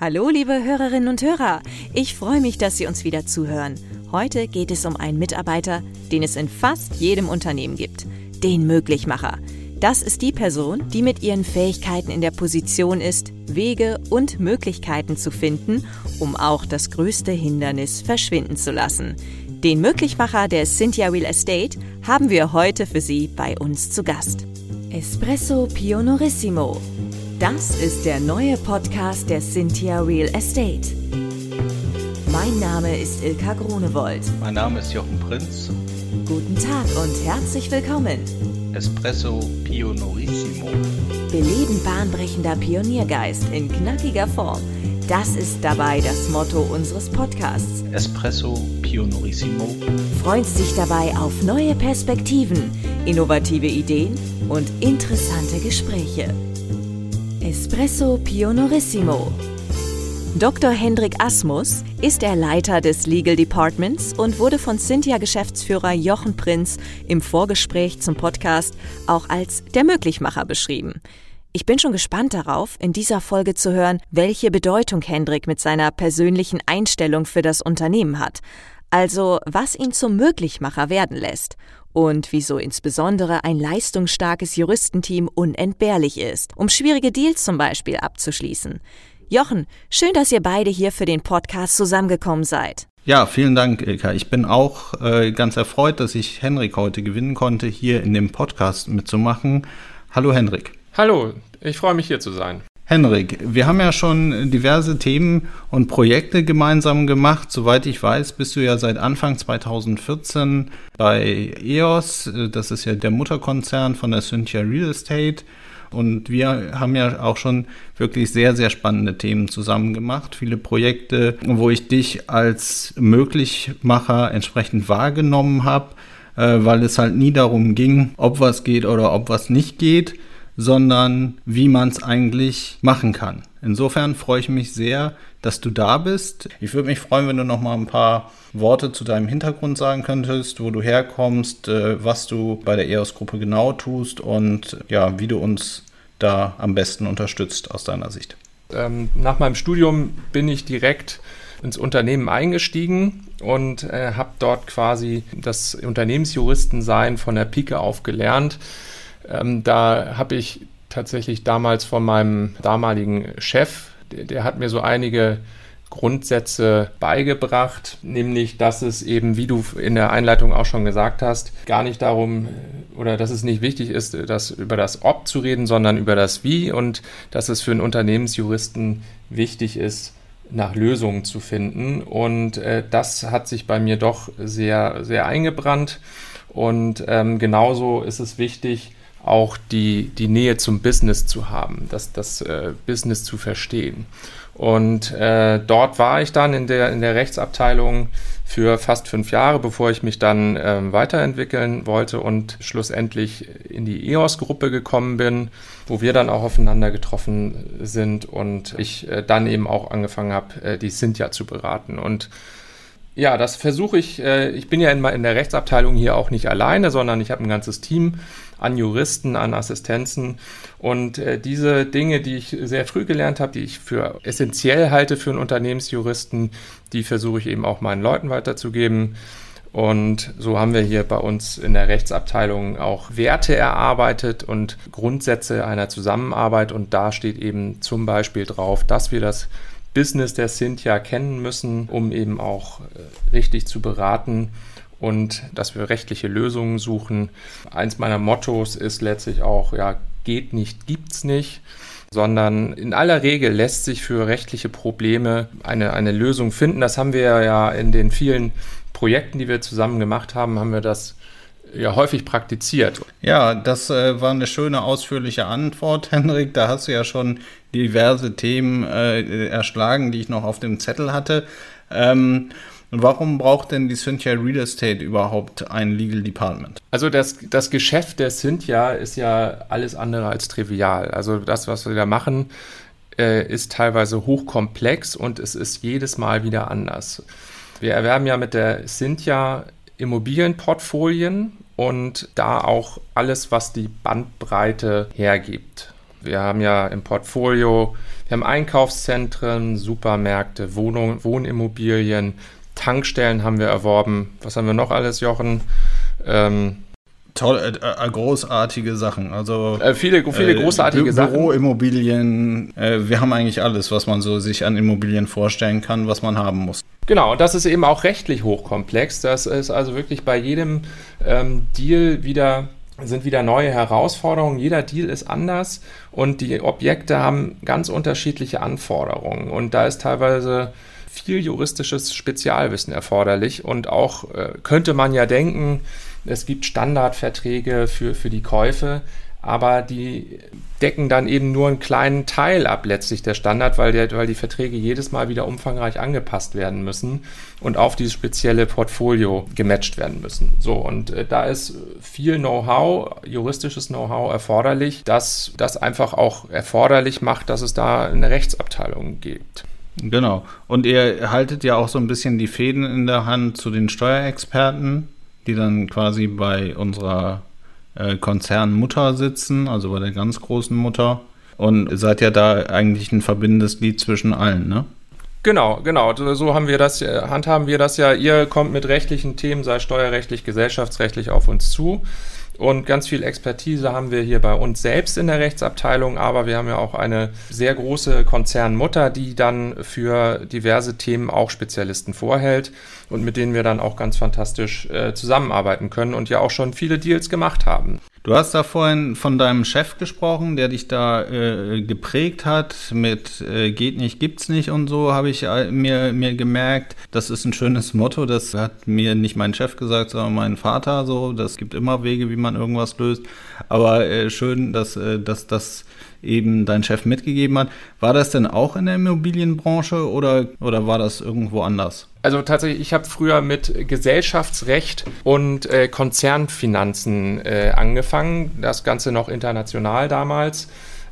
Hallo, liebe Hörerinnen und Hörer. Ich freue mich, dass Sie uns wieder zuhören. Heute geht es um einen Mitarbeiter, den es in fast jedem Unternehmen gibt. Den Möglichmacher. Das ist die Person, die mit ihren Fähigkeiten in der Position ist, Wege und Möglichkeiten zu finden, um auch das größte Hindernis verschwinden zu lassen. Den Möglichmacher der Cynthia Real Estate haben wir heute für Sie bei uns zu Gast. Espresso Pionorissimo das ist der neue Podcast der Cynthia Real Estate. Mein Name ist Ilka Grunewold. Mein Name ist Jochen Prinz. Guten Tag und herzlich willkommen. Espresso Pionorissimo. Beleben bahnbrechender Pioniergeist in knackiger Form. Das ist dabei das Motto unseres Podcasts. Espresso Pionorissimo. Freut sich dabei auf neue Perspektiven, innovative Ideen und interessante Gespräche. Espresso Pionorissimo. Dr. Hendrik Asmus ist der Leiter des Legal Departments und wurde von Cynthia-Geschäftsführer Jochen Prinz im Vorgespräch zum Podcast auch als der Möglichmacher beschrieben. Ich bin schon gespannt darauf, in dieser Folge zu hören, welche Bedeutung Hendrik mit seiner persönlichen Einstellung für das Unternehmen hat. Also, was ihn zum Möglichmacher werden lässt und wieso insbesondere ein leistungsstarkes Juristenteam unentbehrlich ist, um schwierige Deals zum Beispiel abzuschließen. Jochen, schön, dass ihr beide hier für den Podcast zusammengekommen seid. Ja, vielen Dank, Ilka. Ich bin auch äh, ganz erfreut, dass ich Henrik heute gewinnen konnte, hier in dem Podcast mitzumachen. Hallo Henrik. Hallo, ich freue mich hier zu sein. Henrik, wir haben ja schon diverse Themen und Projekte gemeinsam gemacht. Soweit ich weiß, bist du ja seit Anfang 2014 bei EOS. Das ist ja der Mutterkonzern von der Cynthia Real Estate. Und wir haben ja auch schon wirklich sehr, sehr spannende Themen zusammen gemacht. Viele Projekte, wo ich dich als Möglichmacher entsprechend wahrgenommen habe, äh, weil es halt nie darum ging, ob was geht oder ob was nicht geht sondern wie man es eigentlich machen kann. Insofern freue ich mich sehr, dass du da bist. Ich würde mich freuen, wenn du noch mal ein paar Worte zu deinem Hintergrund sagen könntest, wo du herkommst, äh, was du bei der EOS-Gruppe genau tust und ja, wie du uns da am besten unterstützt aus deiner Sicht. Ähm, nach meinem Studium bin ich direkt ins Unternehmen eingestiegen und äh, habe dort quasi das Unternehmensjuristensein von der Pike auf gelernt ähm, da habe ich tatsächlich damals von meinem damaligen Chef, der, der hat mir so einige Grundsätze beigebracht, nämlich, dass es eben, wie du in der Einleitung auch schon gesagt hast, gar nicht darum oder dass es nicht wichtig ist, das über das Ob zu reden, sondern über das Wie und dass es für einen Unternehmensjuristen wichtig ist, nach Lösungen zu finden. Und äh, das hat sich bei mir doch sehr, sehr eingebrannt. Und ähm, genauso ist es wichtig, auch die, die Nähe zum Business zu haben, das, das äh, Business zu verstehen. Und äh, dort war ich dann in der, in der Rechtsabteilung für fast fünf Jahre, bevor ich mich dann ähm, weiterentwickeln wollte und schlussendlich in die EOS-Gruppe gekommen bin, wo wir dann auch aufeinander getroffen sind und ich äh, dann eben auch angefangen habe, äh, die Cynthia zu beraten. Und ja, das versuche ich. Äh, ich bin ja in, in der Rechtsabteilung hier auch nicht alleine, sondern ich habe ein ganzes Team an Juristen, an Assistenzen. Und äh, diese Dinge, die ich sehr früh gelernt habe, die ich für essentiell halte für einen Unternehmensjuristen, die versuche ich eben auch meinen Leuten weiterzugeben. Und so haben wir hier bei uns in der Rechtsabteilung auch Werte erarbeitet und Grundsätze einer Zusammenarbeit. Und da steht eben zum Beispiel drauf, dass wir das Business der Cynthia kennen müssen, um eben auch äh, richtig zu beraten und dass wir rechtliche Lösungen suchen. Eins meiner Mottos ist letztlich auch, ja, geht nicht, gibt's nicht sondern in aller Regel lässt sich für rechtliche Probleme eine, eine Lösung finden. Das haben wir ja in den vielen Projekten, die wir zusammen gemacht haben, haben wir das ja häufig praktiziert. Ja, das äh, war eine schöne ausführliche Antwort, Henrik. Da hast du ja schon diverse Themen äh, erschlagen, die ich noch auf dem Zettel hatte. Ähm, Warum braucht denn die Cynthia Real Estate überhaupt ein Legal Department? Also das, das Geschäft der Cynthia ist ja alles andere als trivial. Also das, was wir da machen, äh, ist teilweise hochkomplex und es ist jedes Mal wieder anders. Wir erwerben ja mit der Cynthia Immobilienportfolien und da auch alles, was die Bandbreite hergibt. Wir haben ja im Portfolio, wir haben Einkaufszentren, Supermärkte, Wohnungen, Wohnimmobilien, Tankstellen haben wir erworben. Was haben wir noch alles, Jochen? Ähm, Toll, äh, äh, großartige Sachen. Also äh, viele, viele äh, großartige Sachen. Büroimmobilien. Äh, wir haben eigentlich alles, was man so sich an Immobilien vorstellen kann, was man haben muss. Genau, und das ist eben auch rechtlich hochkomplex. Das ist also wirklich bei jedem ähm, Deal wieder sind wieder neue Herausforderungen. Jeder Deal ist anders und die Objekte haben ganz unterschiedliche Anforderungen. Und da ist teilweise viel juristisches Spezialwissen erforderlich. Und auch äh, könnte man ja denken, es gibt Standardverträge für, für die Käufe, aber die decken dann eben nur einen kleinen Teil ab, letztlich der Standard, weil, der, weil die Verträge jedes Mal wieder umfangreich angepasst werden müssen und auf dieses spezielle Portfolio gematcht werden müssen. So, und äh, da ist viel Know-how, juristisches Know-how erforderlich, das das einfach auch erforderlich macht, dass es da eine Rechtsabteilung gibt. Genau. Und ihr haltet ja auch so ein bisschen die Fäden in der Hand zu den Steuerexperten, die dann quasi bei unserer äh, Konzernmutter sitzen, also bei der ganz großen Mutter. Und seid ja da eigentlich ein verbindendes Glied zwischen allen, ne? Genau, genau. So haben wir das, äh, handhaben wir das ja. Ihr kommt mit rechtlichen Themen, sei steuerrechtlich, gesellschaftsrechtlich auf uns zu. Und ganz viel Expertise haben wir hier bei uns selbst in der Rechtsabteilung, aber wir haben ja auch eine sehr große Konzernmutter, die dann für diverse Themen auch Spezialisten vorhält und mit denen wir dann auch ganz fantastisch äh, zusammenarbeiten können und ja auch schon viele Deals gemacht haben. Du hast da vorhin von deinem Chef gesprochen, der dich da äh, geprägt hat mit äh, geht nicht, gibt's nicht und so, habe ich äh, mir, mir gemerkt. Das ist ein schönes Motto, das hat mir nicht mein Chef gesagt, sondern mein Vater so. Das gibt immer Wege, wie man irgendwas löst. Aber äh, schön, dass, äh, dass das eben dein Chef mitgegeben hat. War das denn auch in der Immobilienbranche oder, oder war das irgendwo anders? Also tatsächlich, ich habe früher mit Gesellschaftsrecht und äh, Konzernfinanzen äh, angefangen. Das Ganze noch international damals.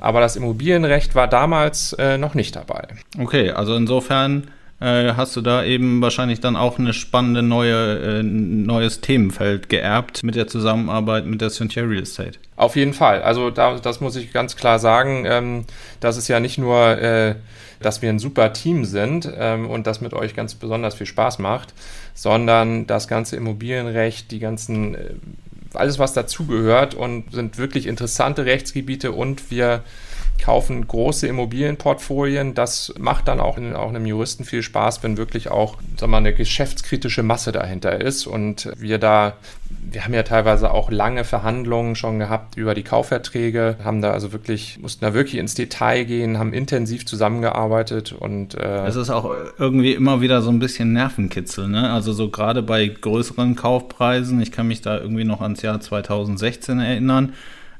Aber das Immobilienrecht war damals äh, noch nicht dabei. Okay, also insofern äh, hast du da eben wahrscheinlich dann auch eine spannende neue äh, neues Themenfeld geerbt mit der Zusammenarbeit mit der Cynthia Real Estate. Auf jeden Fall. Also da, das muss ich ganz klar sagen. Ähm, das ist ja nicht nur, äh, dass wir ein super Team sind ähm, und das mit euch ganz besonders viel Spaß macht, sondern das ganze Immobilienrecht, die ganzen äh, alles, was dazugehört und sind wirklich interessante Rechtsgebiete und wir kaufen große Immobilienportfolien. Das macht dann auch, auch einem Juristen viel Spaß, wenn wirklich auch sagen wir, eine geschäftskritische Masse dahinter ist und wir da wir haben ja teilweise auch lange Verhandlungen schon gehabt über die Kaufverträge, haben da also wirklich, mussten da wirklich ins Detail gehen, haben intensiv zusammengearbeitet und äh es ist auch irgendwie immer wieder so ein bisschen Nervenkitzel, ne? Also so gerade bei größeren Kaufpreisen, ich kann mich da irgendwie noch ans Jahr 2016 erinnern,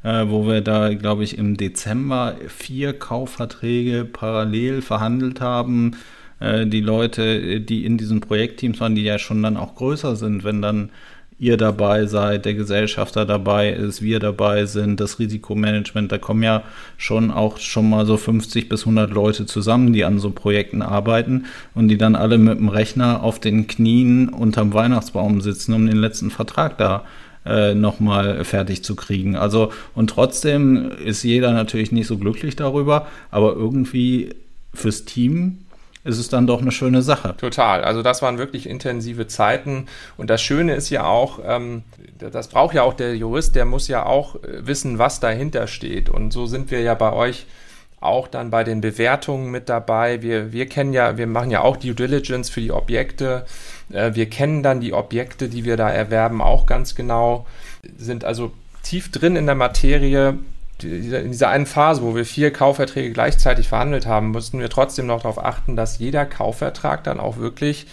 äh, wo wir da, glaube ich, im Dezember vier Kaufverträge parallel verhandelt haben. Äh, die Leute, die in diesen Projektteams waren, die ja schon dann auch größer sind, wenn dann ihr dabei seid, der Gesellschafter dabei ist, wir dabei sind, das Risikomanagement, da kommen ja schon auch schon mal so 50 bis 100 Leute zusammen, die an so Projekten arbeiten und die dann alle mit dem Rechner auf den Knien unterm Weihnachtsbaum sitzen, um den letzten Vertrag da äh, nochmal fertig zu kriegen. Also, und trotzdem ist jeder natürlich nicht so glücklich darüber, aber irgendwie fürs Team ist es dann doch eine schöne Sache. Total. Also das waren wirklich intensive Zeiten. Und das Schöne ist ja auch, ähm, das braucht ja auch der Jurist, der muss ja auch äh, wissen, was dahinter steht. Und so sind wir ja bei euch auch dann bei den Bewertungen mit dabei. Wir, wir kennen ja, wir machen ja auch Due Diligence für die Objekte. Äh, wir kennen dann die Objekte, die wir da erwerben, auch ganz genau, sind also tief drin in der Materie. In dieser einen Phase, wo wir vier Kaufverträge gleichzeitig verhandelt haben, mussten wir trotzdem noch darauf achten, dass jeder Kaufvertrag dann auch wirklich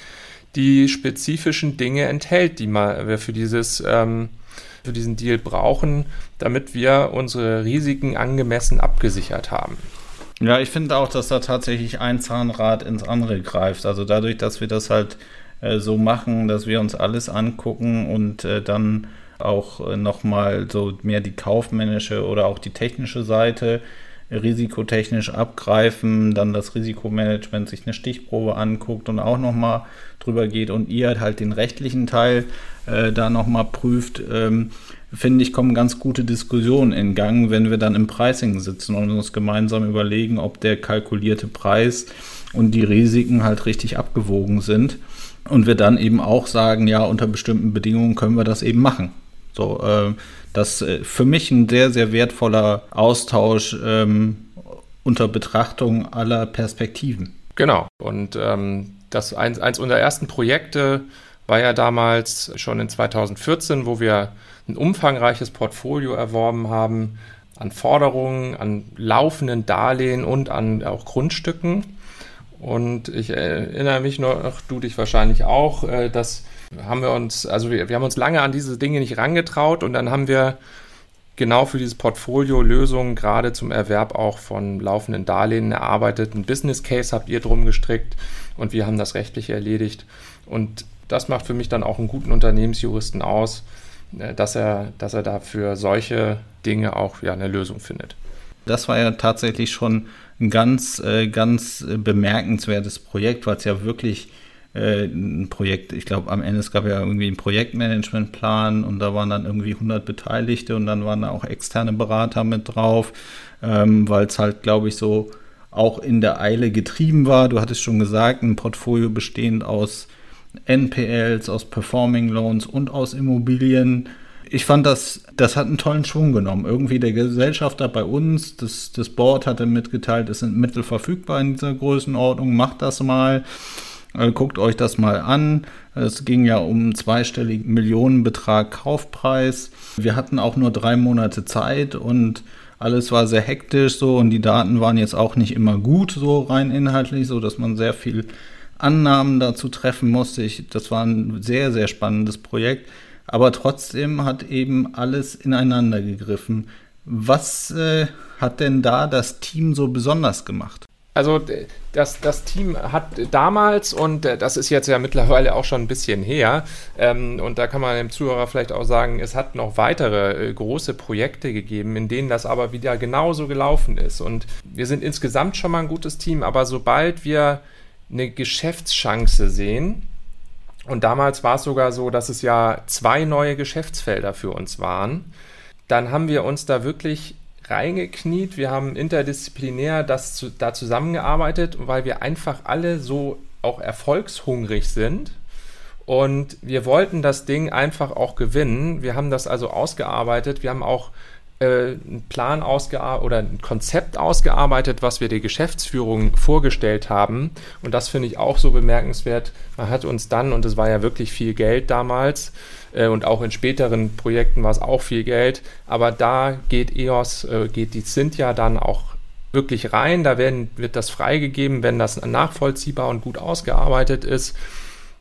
die spezifischen Dinge enthält, die wir für dieses ähm, für diesen Deal brauchen, damit wir unsere Risiken angemessen abgesichert haben. Ja, ich finde auch, dass da tatsächlich ein Zahnrad ins andere greift. Also dadurch, dass wir das halt äh, so machen, dass wir uns alles angucken und äh, dann auch äh, nochmal so mehr die kaufmännische oder auch die technische Seite risikotechnisch abgreifen, dann das Risikomanagement sich eine Stichprobe anguckt und auch nochmal drüber geht und ihr halt den rechtlichen Teil äh, da nochmal prüft, ähm, finde ich, kommen ganz gute Diskussionen in Gang, wenn wir dann im Pricing sitzen und uns gemeinsam überlegen, ob der kalkulierte Preis und die Risiken halt richtig abgewogen sind. Und wir dann eben auch sagen, ja, unter bestimmten Bedingungen können wir das eben machen. So, äh, das äh, für mich ein sehr, sehr wertvoller Austausch ähm, unter Betrachtung aller Perspektiven. Genau. Und ähm, das eins, eins unserer ersten Projekte war ja damals schon in 2014, wo wir ein umfangreiches Portfolio erworben haben an Forderungen, an laufenden Darlehen und an auch Grundstücken. Und ich erinnere mich noch, du dich wahrscheinlich auch, äh, dass haben wir uns, also wir, wir haben uns lange an diese Dinge nicht rangetraut und dann haben wir genau für dieses Portfolio Lösungen gerade zum Erwerb auch von laufenden Darlehen erarbeitet. Ein Business Case habt ihr drum gestrickt und wir haben das rechtlich erledigt. Und das macht für mich dann auch einen guten Unternehmensjuristen aus, äh, dass er, dass er dafür solche Dinge auch ja, eine Lösung findet. Das war ja tatsächlich schon ein ganz, äh, ganz bemerkenswertes Projekt, weil es ja wirklich äh, ein Projekt, ich glaube am Ende es gab ja irgendwie einen Projektmanagementplan und da waren dann irgendwie 100 Beteiligte und dann waren da auch externe Berater mit drauf, ähm, weil es halt, glaube ich, so auch in der Eile getrieben war. Du hattest schon gesagt, ein Portfolio bestehend aus NPLs, aus Performing Loans und aus Immobilien. Ich fand das, das hat einen tollen Schwung genommen. Irgendwie der Gesellschafter bei uns, das, das Board hatte mitgeteilt, es sind Mittel verfügbar in dieser Größenordnung, macht das mal. Äh, guckt euch das mal an. Es ging ja um einen zweistelligen Millionenbetrag Kaufpreis. Wir hatten auch nur drei Monate Zeit und alles war sehr hektisch so und die Daten waren jetzt auch nicht immer gut so rein inhaltlich, so dass man sehr viel Annahmen dazu treffen musste. Ich, das war ein sehr, sehr spannendes Projekt. Aber trotzdem hat eben alles ineinander gegriffen. Was äh, hat denn da das Team so besonders gemacht? Also das, das Team hat damals, und äh, das ist jetzt ja mittlerweile auch schon ein bisschen her, ähm, und da kann man dem Zuhörer vielleicht auch sagen, es hat noch weitere äh, große Projekte gegeben, in denen das aber wieder genauso gelaufen ist. Und wir sind insgesamt schon mal ein gutes Team, aber sobald wir eine Geschäftschance sehen, und damals war es sogar so, dass es ja zwei neue Geschäftsfelder für uns waren, dann haben wir uns da wirklich reingekniet. Wir haben interdisziplinär das zu, da zusammengearbeitet, weil wir einfach alle so auch erfolgshungrig sind. Und wir wollten das Ding einfach auch gewinnen. Wir haben das also ausgearbeitet. Wir haben auch äh, einen Plan ausgearbeitet oder ein Konzept ausgearbeitet, was wir der Geschäftsführung vorgestellt haben. Und das finde ich auch so bemerkenswert. Man hat uns dann, und es war ja wirklich viel Geld damals, äh, und auch in späteren Projekten war es auch viel Geld, aber da geht EOS, äh, geht die Cynthia dann auch wirklich rein. Da werden, wird das freigegeben, wenn das nachvollziehbar und gut ausgearbeitet ist.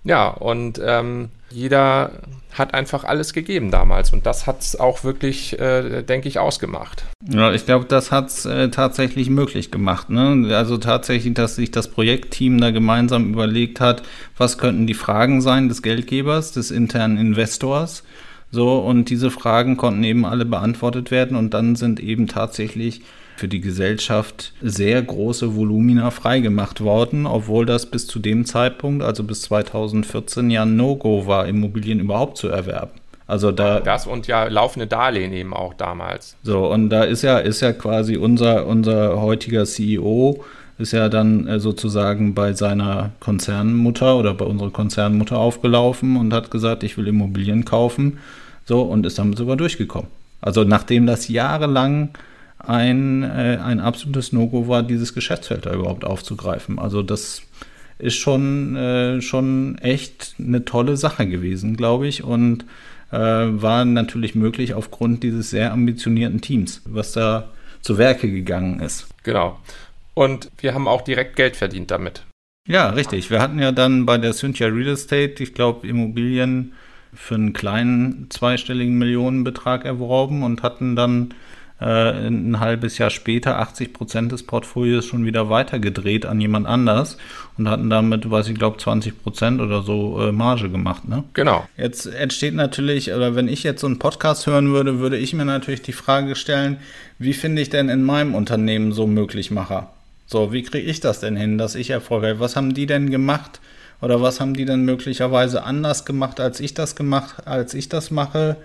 Ja, und ähm, jeder hat einfach alles gegeben damals und das hat es auch wirklich, äh, denke ich, ausgemacht. Ja, ich glaube, das hat es äh, tatsächlich möglich gemacht. Ne? Also tatsächlich, dass sich das Projektteam da gemeinsam überlegt hat, was könnten die Fragen sein des Geldgebers, des internen Investors. So, und diese Fragen konnten eben alle beantwortet werden und dann sind eben tatsächlich für die Gesellschaft sehr große Volumina freigemacht worden, obwohl das bis zu dem Zeitpunkt, also bis 2014, ja No-Go war, Immobilien überhaupt zu erwerben. Also da das und ja laufende Darlehen eben auch damals. So und da ist ja ist ja quasi unser unser heutiger CEO ist ja dann äh, sozusagen bei seiner Konzernmutter oder bei unserer Konzernmutter aufgelaufen und hat gesagt, ich will Immobilien kaufen. So und ist damit sogar durchgekommen. Also nachdem das jahrelang ein, äh, ein absolutes No-Go war, dieses Geschäftsfeld da überhaupt aufzugreifen. Also das ist schon, äh, schon echt eine tolle Sache gewesen, glaube ich. Und äh, war natürlich möglich aufgrund dieses sehr ambitionierten Teams, was da zu Werke gegangen ist. Genau. Und wir haben auch direkt Geld verdient damit. Ja, richtig. Wir hatten ja dann bei der Cynthia Real Estate, ich glaube, Immobilien für einen kleinen zweistelligen Millionenbetrag erworben und hatten dann ein halbes Jahr später 80 Prozent des Portfolios schon wieder weitergedreht an jemand anders und hatten damit, weiß ich glaube, 20 Prozent oder so äh, Marge gemacht. Ne? Genau. Jetzt entsteht natürlich, oder wenn ich jetzt so einen Podcast hören würde, würde ich mir natürlich die Frage stellen, wie finde ich denn in meinem Unternehmen so Möglichmacher? So, wie kriege ich das denn hin, dass ich Erfolg habe? Was haben die denn gemacht? Oder was haben die denn möglicherweise anders gemacht, als ich das gemacht, als ich das mache?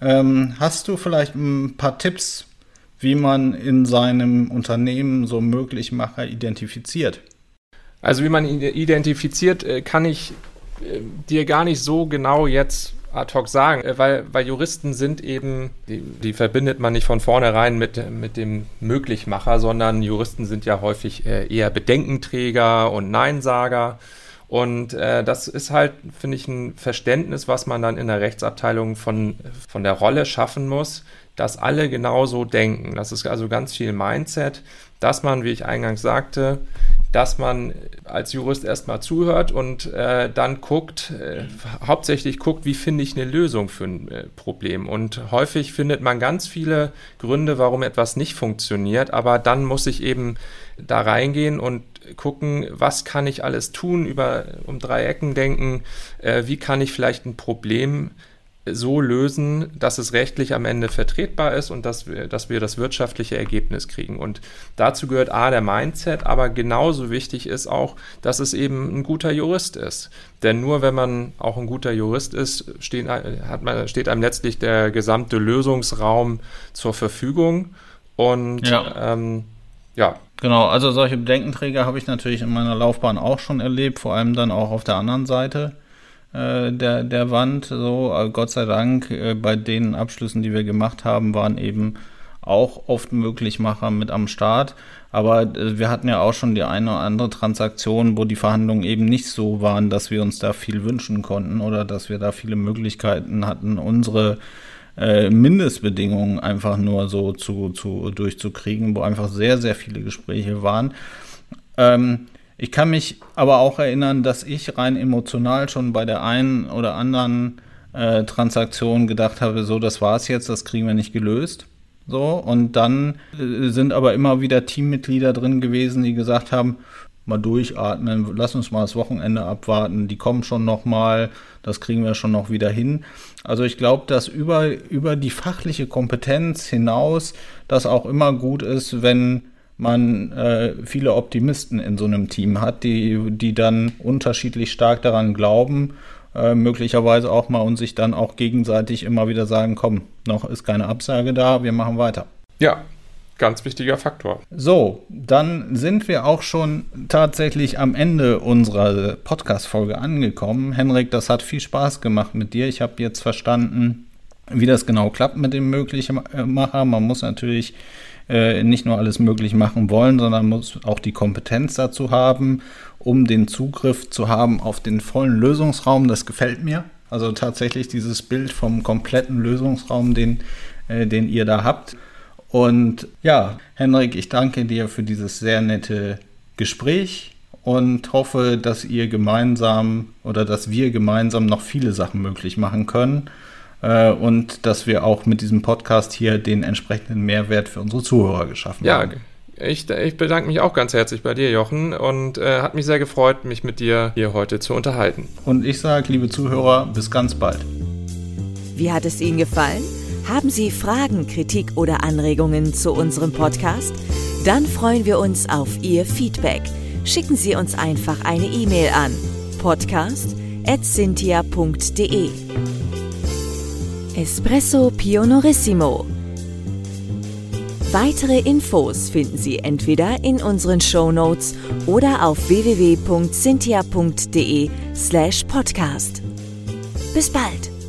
Ähm, hast du vielleicht ein paar Tipps, wie man in seinem Unternehmen so Möglichmacher identifiziert? Also wie man ihn identifiziert, äh, kann ich äh, dir gar nicht so genau jetzt ad hoc sagen, äh, weil, weil Juristen sind eben, die, die verbindet man nicht von vornherein mit, mit dem Möglichmacher, sondern Juristen sind ja häufig eher Bedenkenträger und Neinsager. Und äh, das ist halt, finde ich, ein Verständnis, was man dann in der Rechtsabteilung von, von der Rolle schaffen muss, dass alle genauso denken. Das ist also ganz viel Mindset, dass man, wie ich eingangs sagte, dass man als Jurist erstmal zuhört und äh, dann guckt, äh, hauptsächlich guckt, wie finde ich eine Lösung für ein äh, Problem. Und häufig findet man ganz viele Gründe, warum etwas nicht funktioniert, aber dann muss ich eben da reingehen und gucken, was kann ich alles tun, über um drei Ecken denken, äh, wie kann ich vielleicht ein Problem so lösen, dass es rechtlich am Ende vertretbar ist und dass wir, dass wir das wirtschaftliche Ergebnis kriegen. Und dazu gehört A, der Mindset, aber genauso wichtig ist auch, dass es eben ein guter Jurist ist. Denn nur wenn man auch ein guter Jurist ist, steht, hat man, steht einem letztlich der gesamte Lösungsraum zur Verfügung. Und ja. Ähm, ja. Genau, also solche Bedenkenträger habe ich natürlich in meiner Laufbahn auch schon erlebt, vor allem dann auch auf der anderen Seite äh, der, der Wand. So, äh, Gott sei Dank, äh, bei den Abschlüssen, die wir gemacht haben, waren eben auch oft Möglichmacher mit am Start. Aber äh, wir hatten ja auch schon die eine oder andere Transaktion, wo die Verhandlungen eben nicht so waren, dass wir uns da viel wünschen konnten oder dass wir da viele Möglichkeiten hatten, unsere äh, Mindestbedingungen einfach nur so zu, zu durchzukriegen, wo einfach sehr, sehr viele Gespräche waren. Ähm, ich kann mich aber auch erinnern, dass ich rein emotional schon bei der einen oder anderen äh, Transaktion gedacht habe, so, das war's jetzt, das kriegen wir nicht gelöst. So, und dann äh, sind aber immer wieder Teammitglieder drin gewesen, die gesagt haben, mal durchatmen, lass uns mal das Wochenende abwarten, die kommen schon noch mal, das kriegen wir schon noch wieder hin. Also ich glaube, dass über, über die fachliche Kompetenz hinaus das auch immer gut ist, wenn man äh, viele Optimisten in so einem Team hat, die, die dann unterschiedlich stark daran glauben, äh, möglicherweise auch mal und sich dann auch gegenseitig immer wieder sagen, komm, noch ist keine Absage da, wir machen weiter. Ja, ganz wichtiger Faktor. So, dann sind wir auch schon tatsächlich am Ende unserer Podcast-Folge angekommen. Henrik, das hat viel Spaß gemacht mit dir. Ich habe jetzt verstanden, wie das genau klappt mit dem Möglichmacher. Man muss natürlich äh, nicht nur alles möglich machen wollen, sondern muss auch die Kompetenz dazu haben, um den Zugriff zu haben auf den vollen Lösungsraum. Das gefällt mir. Also tatsächlich dieses Bild vom kompletten Lösungsraum, den, äh, den ihr da habt. Und ja, Henrik, ich danke dir für dieses sehr nette Gespräch und hoffe, dass ihr gemeinsam oder dass wir gemeinsam noch viele Sachen möglich machen können äh, und dass wir auch mit diesem Podcast hier den entsprechenden Mehrwert für unsere Zuhörer geschaffen ja, haben. Ja, ich, ich, bedanke mich auch ganz herzlich bei dir, Jochen, und äh, hat mich sehr gefreut, mich mit dir hier heute zu unterhalten. Und ich sage, liebe Zuhörer, bis ganz bald. Wie hat es Ihnen gefallen? Haben Sie Fragen, Kritik oder Anregungen zu unserem Podcast? Dann freuen wir uns auf Ihr Feedback. Schicken Sie uns einfach eine E-Mail an podcast.cynthia.de. Espresso Pionorissimo. Weitere Infos finden Sie entweder in unseren Show Notes oder auf www.cynthia.de/podcast. Bis bald.